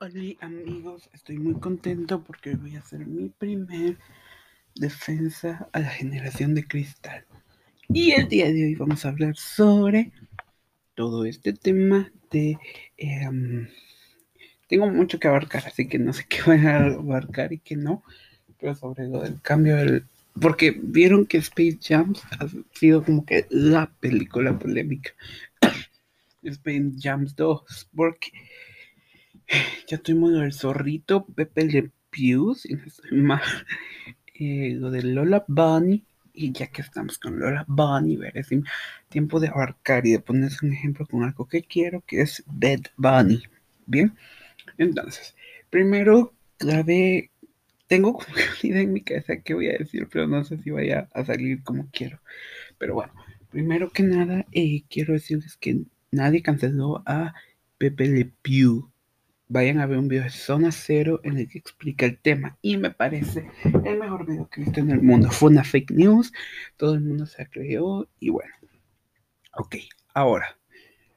Hola amigos, estoy muy contento porque voy a hacer mi primer defensa a la generación de cristal. Y el día de hoy vamos a hablar sobre todo este tema de... Em, tengo mucho que abarcar, así que no sé qué voy a abarcar y qué no, pero sobre lo del cambio del... Porque vieron que Space Jam ha sido como que la película polémica. Space Jam 2, porque ya tuvimos lo del zorrito Pepe Le Pew, si no estoy mal. Eh, lo de Lola Bunny. Y ya que estamos con Lola Bunny, ver, tiempo de abarcar y de ponerse un ejemplo con algo que quiero, que es Bed Bunny. Bien, entonces, primero grabé. Tengo como una idea en mi cabeza que voy a decir, pero no sé si vaya a salir como quiero. Pero bueno, primero que nada, eh, quiero decirles que nadie canceló a Pepe Le Pew vayan a ver un video de Zona Cero en el que explica el tema. Y me parece el mejor video que he visto en el mundo. Fue una fake news, todo el mundo se creó y bueno. Ok, ahora,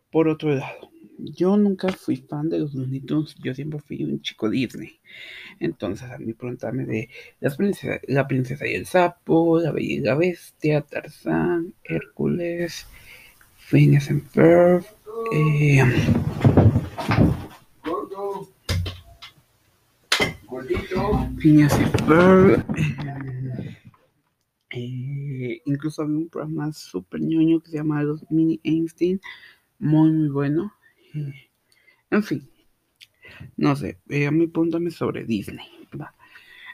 por otro lado, yo nunca fui fan de los Looney yo siempre fui un chico Disney. Entonces, a mí preguntarme de las princesas, la princesa y el sapo, la bella bestia, Tarzán, Hércules, Phineas and Ferb, eh, Phineas eh, incluso había un programa súper ñoño que se llamaba Los Mini Einstein. Muy, muy bueno. Eh, en fin. No sé. Eh, a mí púntame sobre Disney.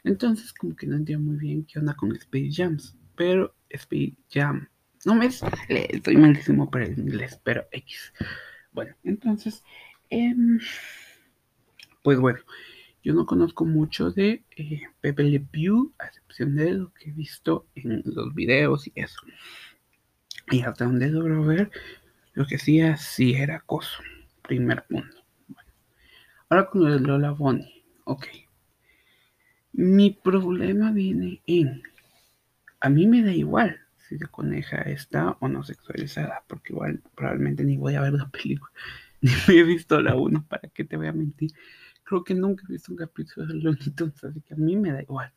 Entonces, como que no entiendo muy bien qué onda con Space Jams. Pero Space Jam. No me sale. Estoy malísimo para el inglés. Pero X. Bueno, entonces. Em, pues bueno. Yo no conozco mucho de eh, Pepe Le Pew, a excepción de lo que he visto en los videos y eso. Y hasta donde logro ver, lo que hacía sí era acoso. Primer punto. Bueno. Ahora con lo de Lola Bonnie. Ok. Mi problema viene en. A mí me da igual si la coneja está o no sexualizada, porque igual probablemente ni voy a ver la película, ni me he visto la 1, ¿para qué te voy a mentir? Creo que nunca he visto un capítulo de Looney Tunes, así que a mí me da igual.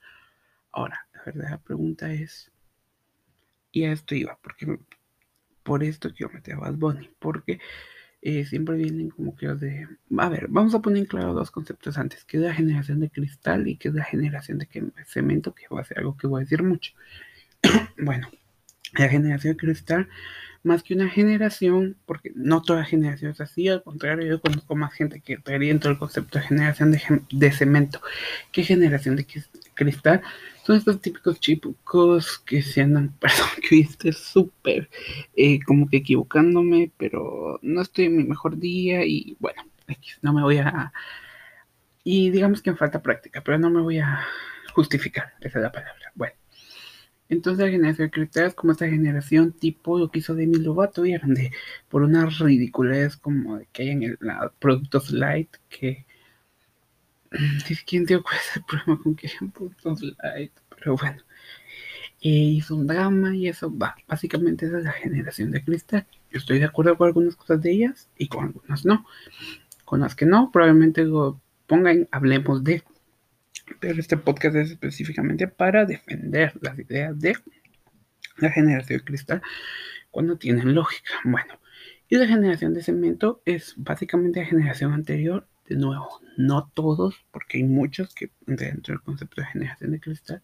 Ahora, la verdadera pregunta es, y a esto iba, porque por esto quiero meter a Bad Bunny, porque eh, siempre vienen como que de, a ver, vamos a poner en claro dos conceptos antes, que es la generación de cristal y que es la generación de cemento, que va a ser algo que voy a decir mucho. bueno, la generación de cristal más que una generación, porque no toda generación es así, al contrario, yo conozco más gente que estaría dentro del concepto de generación de, cemento que generación de cristal. Son estos típicos chicos que se andan, perdón, que viste súper eh, como que equivocándome, pero no estoy en mi mejor día y bueno, no me voy a... Y digamos que me falta práctica, pero no me voy a justificar, esa es la palabra. Bueno. Entonces la generación de cristal es como esta generación tipo lo que hizo Demi Lovato, y de por una ridiculez como de que hay en el productos light que quién dio es el problema con que hayan productos light, pero bueno. E hizo un drama y eso va, básicamente esa es la generación de cristal. Yo estoy de acuerdo con algunas cosas de ellas y con algunas no. Con las que no, probablemente lo pongan, hablemos de pero este podcast es específicamente para defender las ideas de la generación de cristal cuando tienen lógica. Bueno, y la generación de cemento es básicamente la generación anterior. De nuevo, no todos, porque hay muchos que dentro del concepto de generación de cristal,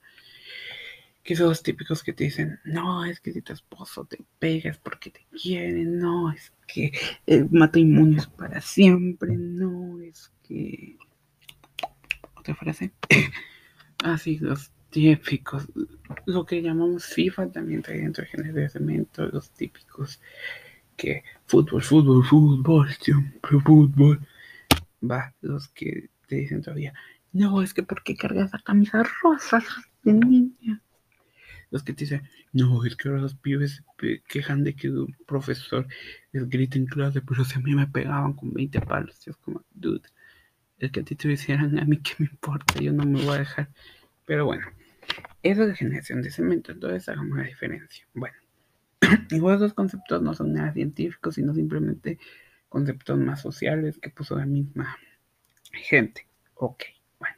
que son los típicos que te dicen, no, es que si tu esposo te pegas porque te quiere, no, es que el matrimonio es para siempre, no, es que frase. Así, los típicos, lo que llamamos FIFA también trae dentro de cemento, los típicos que fútbol, fútbol, fútbol, siempre fútbol. Va, los que te dicen todavía, no, es que porque cargas la camisa rosa de niña. Los que te dicen, no, es que ahora los pibes quejan de que un profesor les grita en clase, pero si a mí me pegaban con 20 palos. Es como, dude, el que a ti te hicieran, a mí que me importa, yo no me voy a dejar. Pero bueno, eso es generación de cemento, entonces hagamos la diferencia. Bueno, igual los conceptos no son nada científicos, sino simplemente conceptos más sociales que puso la misma inteligente. Ok, bueno.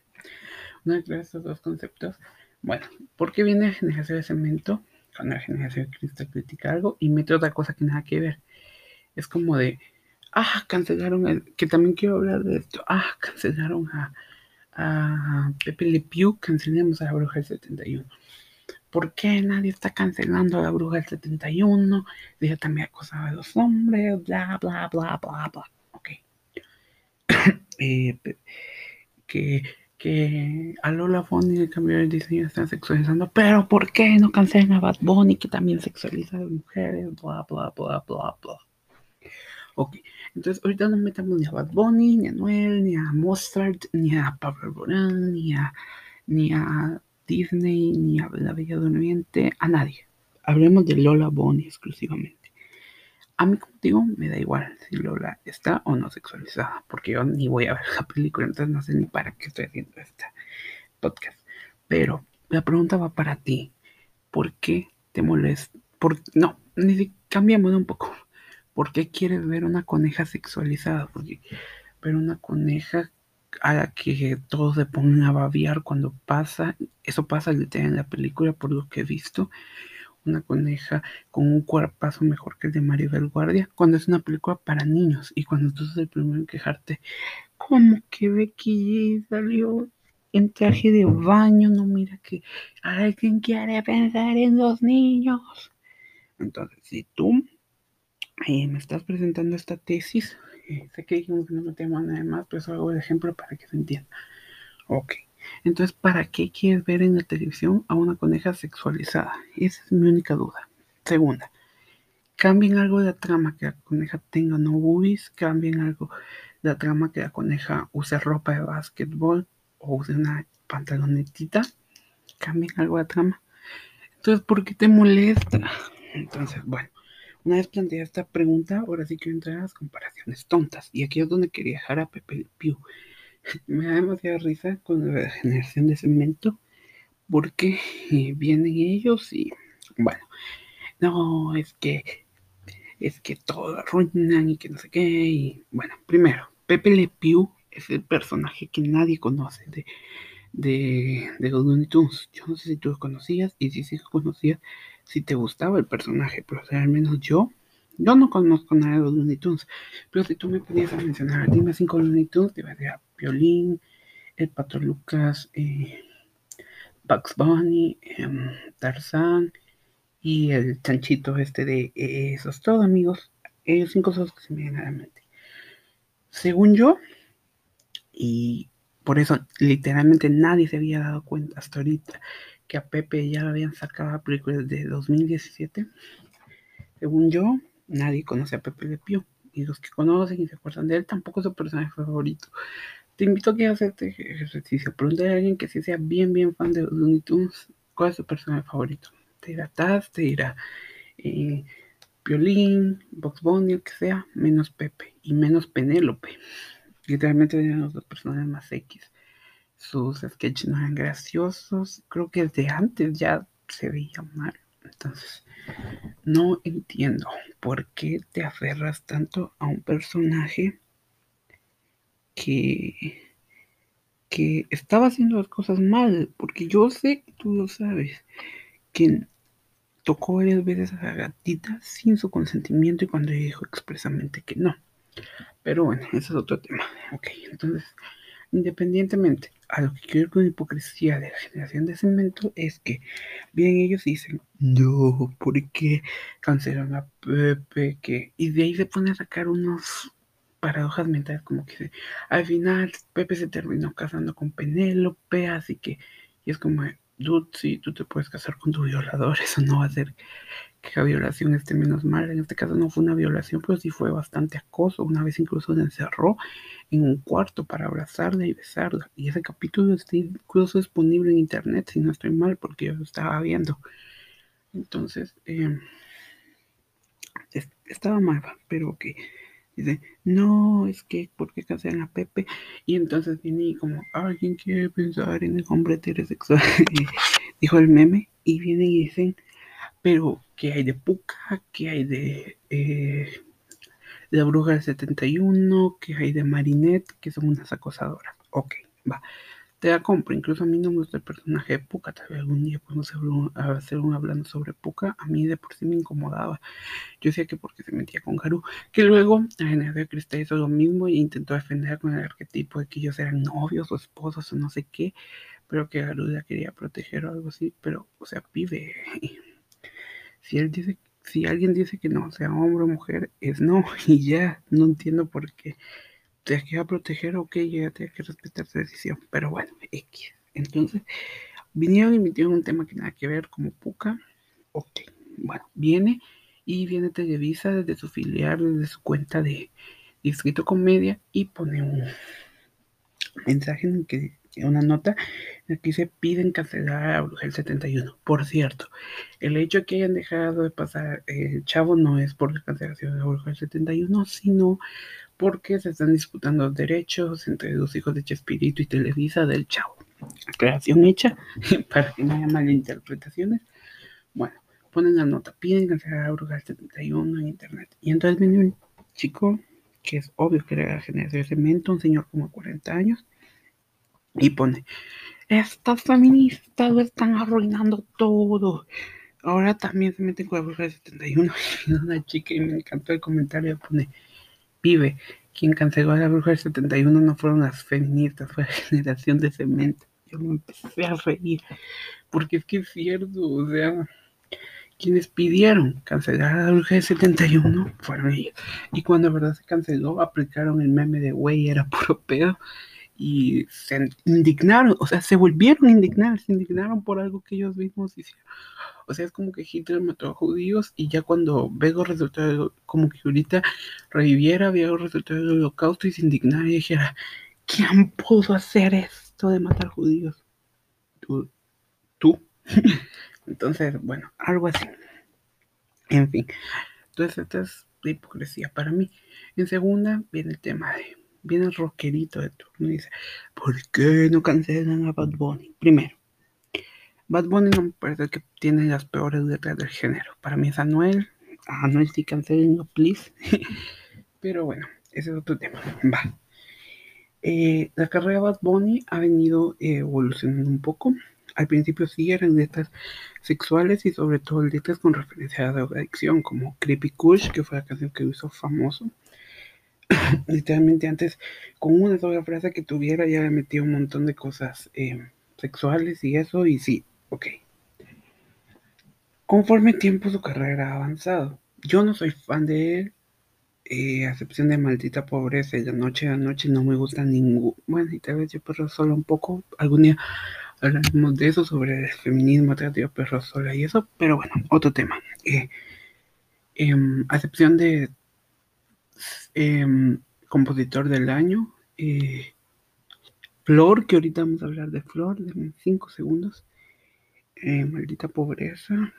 Una de estos dos conceptos. Bueno, ¿por qué viene la generación de cemento? Cuando la generación de cristal critica algo y mete otra cosa que nada que ver. Es como de, ah, cancelaron, el, que también quiero hablar de esto, ah, cancelaron a, Pepe Le Pew, cancelemos a la bruja del 71. ¿Por qué nadie está cancelando a la bruja del 71? Ella también acosaba a los hombres, bla, bla, bla, bla, bla. Ok. eh, que, que a Lola le cambió el diseño, están sexualizando, pero ¿por qué no cancelan a Bad Bunny que también sexualiza a las mujeres? Bla, bla, bla, bla, bla. Ok, entonces ahorita no metamos ni a Bad Bunny, ni a Noel, ni a Mozart, ni a Pablo Alborán, ni a, ni a Disney, ni a La Bella Durmiente, a nadie. Hablemos de Lola Bonnie exclusivamente. A mí, como digo, me da igual si Lola está o no sexualizada, porque yo ni voy a ver la película, entonces no sé ni para qué estoy haciendo este podcast. Pero la pregunta va para ti. ¿Por qué te molesta? Por, no, ni si cambiamos un poco. ¿Por qué quieres ver una coneja sexualizada? Porque ver una coneja a la que todos se ponen a babiar cuando pasa, eso pasa literal en la película por lo que he visto, una coneja con un cuerpazo mejor que el de Mario del Guardia, cuando es una película para niños y cuando tú sos el primero en quejarte, como que Becky salió en traje de baño, no mira que alguien quiere pensar en los niños. Entonces, si tú me estás presentando esta tesis. Eh, sé que dijimos que no metemos nada más, pero eso hago de ejemplo para que se entienda. Ok. Entonces, ¿para qué quieres ver en la televisión a una coneja sexualizada? Esa es mi única duda. Segunda, cambien algo de la trama que la coneja tenga no boobies, cambien algo de la trama que la coneja use ropa de básquetbol o use una pantalonetita, cambien algo de la trama. Entonces, ¿por qué te molesta? Entonces, bueno, una vez planteada esta pregunta, ahora sí quiero entrar a las comparaciones tontas. Y aquí es donde quería dejar a Pepe Pew. Me da demasiada risa con la generación de cemento, porque eh, vienen ellos y, bueno, no, es que, es que todo arruinan y que no sé qué. Y, bueno, primero, Pepe Le Pew es el personaje que nadie conoce de, de, de los Looney Tunes. Yo no sé si tú lo conocías y si sí lo conocías, si te gustaba el personaje, pero al menos yo, yo no conozco nada de los Looney Tunes, pero si tú me podías mencionar, dime cinco Looney Tunes, te iba a decir Violín, el Pato Lucas, eh, Bugs Bunny, eh, Tarzán y el chanchito este de eh, esos todo amigos, ellos cinco son los que se me vienen a la mente. Según yo, y por eso literalmente nadie se había dado cuenta hasta ahorita que a Pepe ya lo habían sacado a películas de 2017. Según yo, nadie conoce a Pepe Le Pew. Y los que conocen y se acuerdan de él tampoco es su personaje favorito. Te invito a que hagas este ejercicio. Pregúntale a alguien que sí sea bien, bien fan de Looney Tunes. ¿Cuál es su personaje favorito? Te dirá Taz, te dirá eh, Violín, Box Bunny, o que sea, menos Pepe y menos Penélope. Literalmente eran los dos personajes más X sus sketches no eran graciosos. Creo que desde antes ya se veía mal. Entonces, no entiendo por qué te aferras tanto a un personaje que, que estaba haciendo las cosas mal. Porque yo sé tú lo sabes. Que tocó varias veces a la gatita sin su consentimiento y cuando dijo expresamente que no. Pero bueno, ese es otro tema. Ok, entonces Independientemente a lo que quiero con hipocresía de la generación de cemento es que vienen ellos dicen, no, ¿por qué cancelan a Pepe? Que... Y de ahí se pone a sacar unos paradojas mentales como que al final Pepe se terminó casando con Penélope, así que y es como, dude, si tú te puedes casar con tu violador, eso no va a ser que la violación esté menos mal. En este caso no fue una violación, pero sí fue bastante acoso. Una vez incluso se encerró en un cuarto para abrazarla y besarla. Y ese capítulo está incluso disponible en internet, si no estoy mal, porque yo lo estaba viendo. Entonces, eh, estaba mal, pero que dice, no, es que, ¿por qué cancelan a Pepe? Y entonces viene como, alguien quiere pensar en el hombre heterosexual, dijo el meme, y vienen y dicen, pero ¿qué hay de Puka? ¿Qué hay de eh, la bruja del 71? ¿Qué hay de Marinette? Que son unas acosadoras. Ok, va. Te la compro. Incluso a mí no me gusta el personaje de Puka. Tal vez algún día podemos hacer un, hablando sobre Puka. A mí de por sí me incomodaba. Yo decía que porque se metía con Garu. Que luego la generación de Cristal hizo lo mismo e intentó defender con el arquetipo de que ellos eran novios o esposos o no sé qué. Pero que Garu la quería proteger o algo así. Pero, o sea, pibe. Si él dice si alguien dice que no, sea hombre o mujer, es no, y ya, no entiendo por qué. Te queda proteger, ok, ya tiene que respetar su decisión, pero bueno, X. Entonces, vinieron y metieron un tema que nada que ver, como Puka, ok, bueno, viene y viene Televisa desde su filial, desde su cuenta de Distrito Comedia y pone un mensaje en que una nota que se piden cancelar a Brujel 71. Por cierto, el hecho que hayan dejado de pasar el chavo no es por la cancelación de Brujel 71, sino porque se están disputando derechos entre los hijos de Chespirito y Televisa del chavo. Creación hecha para que no haya malinterpretaciones. Bueno, ponen la nota, piden cancelar a Brujel 71 en internet. Y entonces viene un chico que es obvio que era la generación de cemento, un señor como 40 años, y pone, estas feministas lo están arruinando todo. Ahora también se meten con la bruja de 71. Y una chica y me encantó el comentario. Pone, pibe, quien canceló a la bruja de 71 no fueron las feministas, fue la generación de cemento. Yo me empecé a reír. Porque es que es cierto, o sea, quienes pidieron cancelar a la bruja de 71 fueron ellos. Y cuando de verdad se canceló, aplicaron el meme de güey, era puro pedo y se indignaron, o sea, se volvieron a indignar, se indignaron por algo que ellos mismos hicieron. O sea, es como que Hitler mató a judíos y ya cuando Vego resultó como que ahorita reviviera, Vego resultó del holocausto y se indignara y dijera, ¿quién pudo hacer esto de matar judíos? Tú. ¿Tú? Entonces, bueno, algo así. En fin. Entonces, esta es la hipocresía para mí. En segunda, viene el tema de viene el rockerito de turno y dice, ¿por qué no cancelan a Bad Bunny? Primero, Bad Bunny no me parece que tiene las peores letras del género. Para mí es Anuel. Anuel sí no please. Pero bueno, ese es otro tema. Va. Eh, la carrera de Bad Bunny ha venido evolucionando un poco. Al principio sí eran letras sexuales y sobre todo letras con referencia a la adicción, como Creepy Kush, que fue la canción que hizo famoso. literalmente antes con una sola frase que tuviera ya le metía un montón de cosas eh, sexuales y eso y sí, ok. Conforme tiempo su carrera ha avanzado. Yo no soy fan de él, eh, a excepción de maldita pobreza y la noche a noche no me gusta ningún. Bueno, y tal vez yo perro sola un poco. Algún día hablaremos de eso, sobre el feminismo atractivo perro sola y eso, pero bueno, otro tema. Eh, em, a excepción de Em, compositor del año. Eh, Flor, que ahorita vamos a hablar de Flor, de 5 segundos. Eh, maldita pobreza.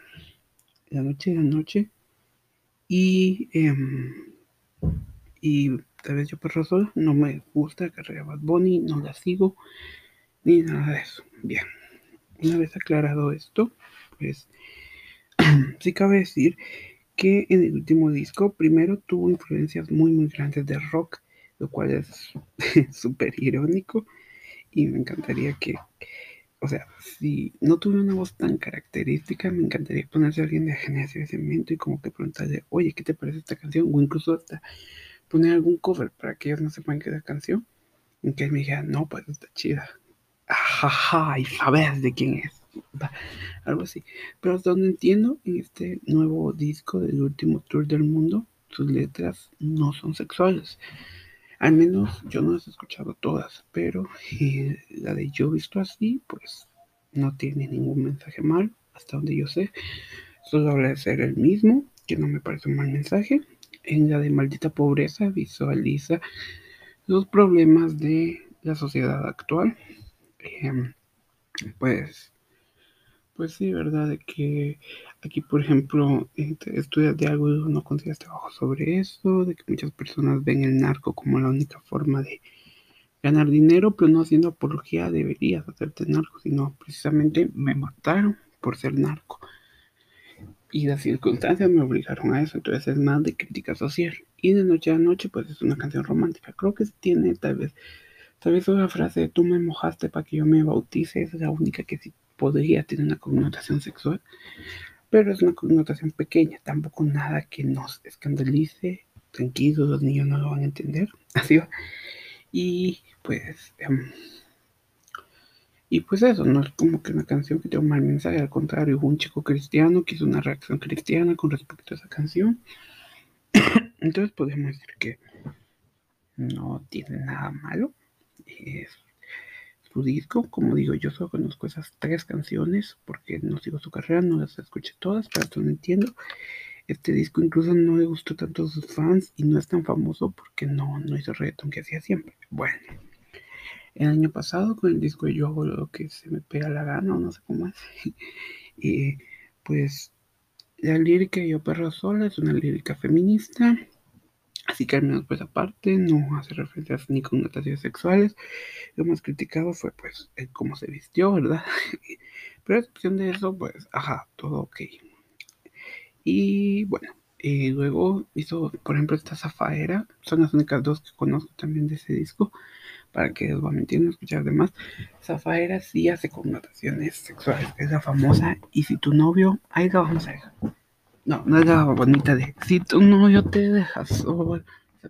La noche de la noche. Y, em, y tal vez yo perro solo. No me gusta carrera Bad Bunny, no la sigo. Ni nada de eso. Bien. Una vez aclarado esto, pues sí cabe decir que en el último disco primero tuvo influencias muy muy grandes de rock, lo cual es súper irónico y me encantaría que, o sea, si no tuve una voz tan característica, me encantaría ponerse alguien de generación de cemento y como que preguntarle, oye, ¿qué te parece esta canción? O incluso hasta poner algún cover para que ellos no sepan qué es la canción. Y que él me dijera, no, pues está chida. Ajaja, y sabes de quién es algo así. Pero hasta donde entiendo, en este nuevo disco del último tour del mundo, sus letras no son sexuales. Al menos yo no las he escuchado todas, pero eh, la de Yo visto así, pues no tiene ningún mensaje mal, hasta donde yo sé. Solo habla de ser el mismo, que no me parece un mal mensaje. En la de Maldita Pobreza visualiza los problemas de la sociedad actual. Em, pues pues sí, ¿verdad? De que aquí, por ejemplo, estudias de algo y no consigues trabajo sobre eso, de que muchas personas ven el narco como la única forma de ganar dinero, pero no haciendo apología deberías hacerte narco, sino precisamente me mataron por ser narco. Y las circunstancias me obligaron a eso, entonces es más de crítica social. Y de noche a noche, pues es una canción romántica. Creo que tiene tal vez Tal vez una frase tú me mojaste para que yo me bautice es la única que sí podría tener una connotación sexual, pero es una connotación pequeña, tampoco nada que nos escandalice. Tranquilos, los niños no lo van a entender. Así va. Y pues. Um, y pues eso, no es como que una canción que tenga un mal mensaje, al contrario, un chico cristiano que hizo una reacción cristiana con respecto a esa canción. Entonces podemos decir que no tiene nada malo. Es su disco, como digo, yo solo conozco esas tres canciones porque no sigo su carrera, no las escuché todas, pero esto no entiendo. Este disco incluso no le gustó tanto a sus fans y no es tan famoso porque no, no hizo reggaeton que hacía siempre. Bueno, el año pasado con el disco Yo hago lo que se me pega la gana o no sé cómo es. y pues la lírica Yo Perro Sola es una lírica feminista. Así que al menos pues aparte no hace referencias ni connotaciones sexuales. Lo más criticado fue pues cómo se vistió, ¿verdad? Pero a excepción de eso, pues, ajá, todo ok. Y bueno, y luego hizo, por ejemplo, esta Zafaera. Son las únicas dos que conozco también de ese disco para que os va mintiendo escuchar demás. Zafaera sí hace connotaciones sexuales, es la famosa, y si tu novio, ahí la vamos a dejar. No, no es la bonita de, si tu novio te dejas,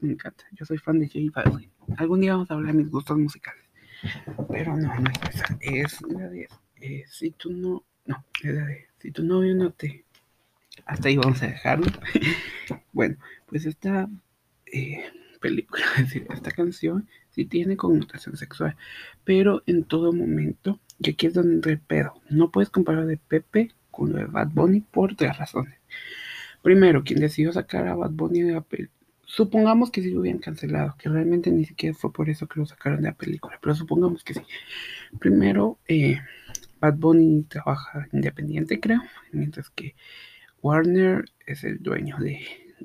me encanta, yo soy fan de J Balvin. Algún día vamos a hablar de mis gustos musicales, pero no, no es esa, es la de, si tu no, no, es la de, si tu novio no te, hasta ahí vamos a dejarlo. bueno, pues esta eh, película, es decir, esta canción sí tiene connotación sexual, pero en todo momento, y aquí es donde entra el pedo, no puedes comparar de Pepe con lo de Bad Bunny por tres razones. Primero, quien decidió sacar a Bad Bunny de la película, supongamos que sí lo hubieran cancelado, que realmente ni siquiera fue por eso que lo sacaron de la película, pero supongamos que sí. Primero, eh, Bad Bunny trabaja independiente, creo, mientras que Warner es el dueño de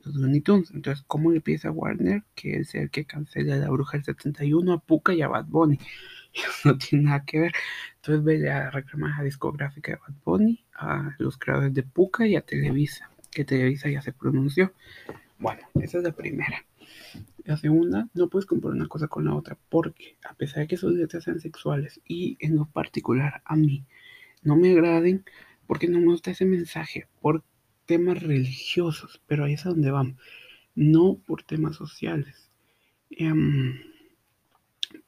los Looney Tunes. Entonces, ¿cómo le pides a Warner que él sea el que cancele a la Bruja del 71, a Puka y a Bad Bunny? no tiene nada que ver. Entonces, ve a reclamar a discográfica de Bad Bunny, a los creadores de Puka y a Televisa, que Televisa ya se pronunció. Bueno, esa es la primera. La segunda, no puedes comparar una cosa con la otra, porque a pesar de que sus letras sean sexuales y en lo particular a mí no me agraden, porque no me gusta ese mensaje, por temas religiosos, pero ahí es a donde vamos, no por temas sociales, em,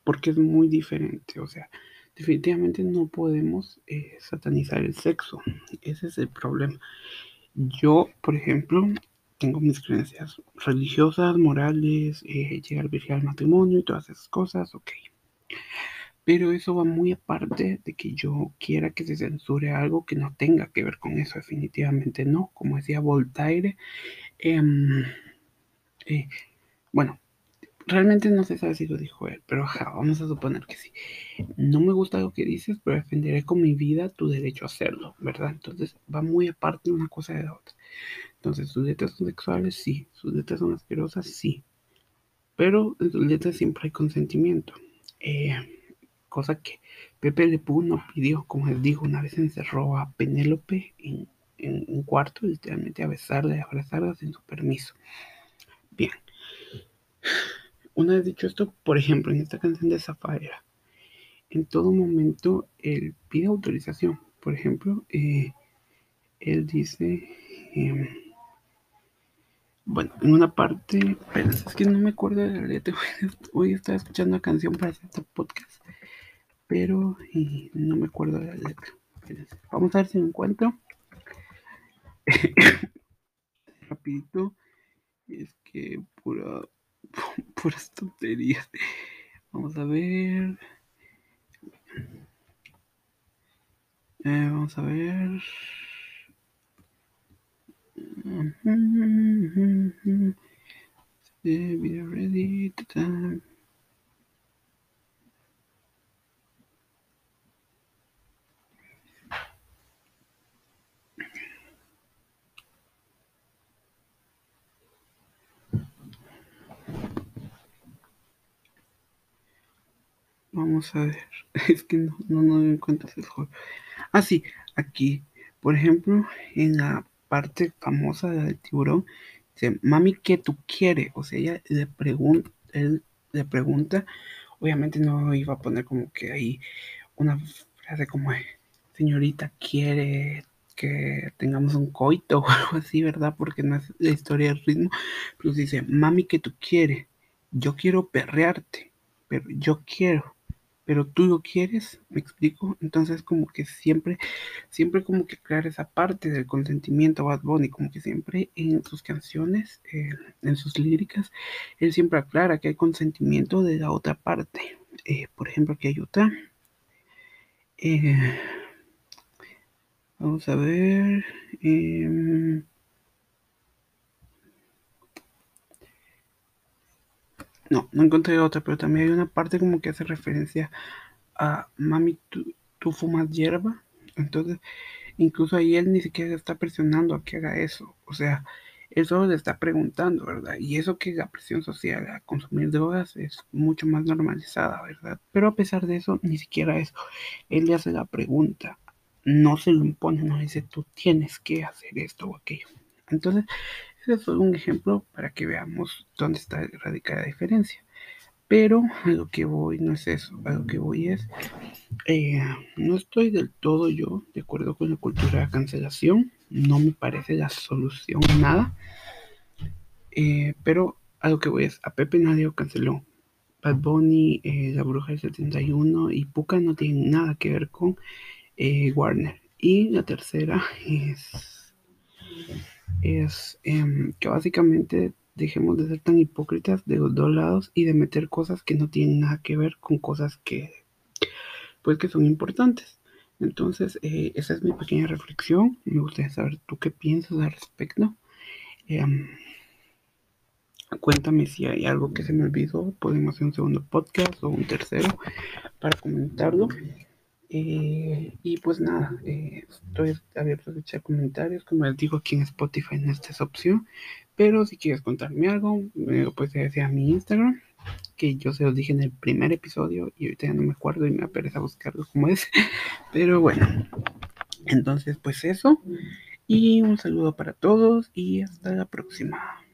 porque es muy diferente, o sea, definitivamente no podemos eh, satanizar el sexo, ese es el problema. Yo, por ejemplo, tengo mis creencias religiosas, morales, eh, llegar virgen al matrimonio y todas esas cosas, ok. Pero eso va muy aparte de que yo quiera que se censure algo que no tenga que ver con eso, definitivamente no. Como decía Voltaire, em, eh, bueno, realmente no se sabe si lo dijo él, pero vamos a suponer que sí. No me gusta lo que dices, pero defenderé con mi vida tu derecho a hacerlo, ¿verdad? Entonces va muy aparte una cosa de la otra. Entonces, sus letras son sexuales, sí. Sus letras son asquerosas, sí. Pero en sus letras siempre hay consentimiento. Eh, cosa que Pepe Le Pew no pidió, como les digo, una vez encerró a Penélope en, un cuarto, literalmente a besarla y abrazarla sin su permiso. Bien. Una vez dicho esto, por ejemplo, en esta canción de Zafaera, en todo momento él pide autorización. Por ejemplo, eh, él dice, em, bueno, en una parte, pero es que no me acuerdo de la letra, hoy estaba escuchando una canción para hacer este podcast pero no me acuerdo de la letra. Vamos a ver si me encuentro. Rapidito. Es que pura, puras tonterías. Vamos a ver. Eh, vamos a ver. Video ready. Vamos a ver. Es que no, no, no me encuentro el juego. Ah, sí, aquí. Por ejemplo, en la parte famosa del tiburón, dice, mami, ¿qué tú quieres? O sea, ella le pregunta, él le pregunta, Obviamente no iba a poner como que ahí una frase como señorita quiere que tengamos un coito o algo así, ¿verdad? Porque no es la historia del ritmo. Pero dice, mami, que tú quieres? Yo quiero perrearte, pero yo quiero pero tú lo quieres, me explico. Entonces como que siempre, siempre como que aclara esa parte del consentimiento Bad Bunny, como que siempre en sus canciones, eh, en sus líricas, él siempre aclara que hay consentimiento de la otra parte. Eh, por ejemplo, aquí hay otra. Eh, vamos a ver. No, no encontré otra, pero también hay una parte como que hace referencia a mami, tú, tú fumas hierba. Entonces, incluso ahí él ni siquiera está presionando a que haga eso. O sea, él solo le está preguntando, ¿verdad? Y eso que la presión social a consumir drogas es mucho más normalizada, ¿verdad? Pero a pesar de eso, ni siquiera eso. Él le hace la pregunta, no se lo impone, no dice tú tienes que hacer esto o aquello. Entonces, ese es un ejemplo para que veamos dónde está radicada la diferencia. Pero a lo que voy no es eso, a lo que voy es, eh, no estoy del todo yo de acuerdo con la cultura de cancelación, no me parece la solución nada, eh, pero a lo que voy es, a Pepe nadie lo canceló, Bad Bunny, eh, La Bruja del 71 y Puka no tienen nada que ver con Warner. Y la tercera es, es em, que básicamente dejemos de ser tan hipócritas de los dos lados y de meter cosas que no tienen nada que ver con cosas que pues que son importantes. Entonces, eh, esa es mi pequeña reflexión. Me gustaría saber tú qué piensas al respecto. Em, cuéntame si hay algo que se me olvidó. Podemos hacer un segundo podcast o un tercero para comentarlo. Eh, y pues nada, eh, estoy abierto a escuchar comentarios. Como les digo, aquí en Spotify no está esa opción. Pero si quieres contarme algo, me lo puedes decir a mi Instagram, que yo se los dije en el primer episodio y ahorita ya no me acuerdo y me apetece buscarlo como es. Pero bueno, entonces pues eso. Y un saludo para todos y hasta la próxima.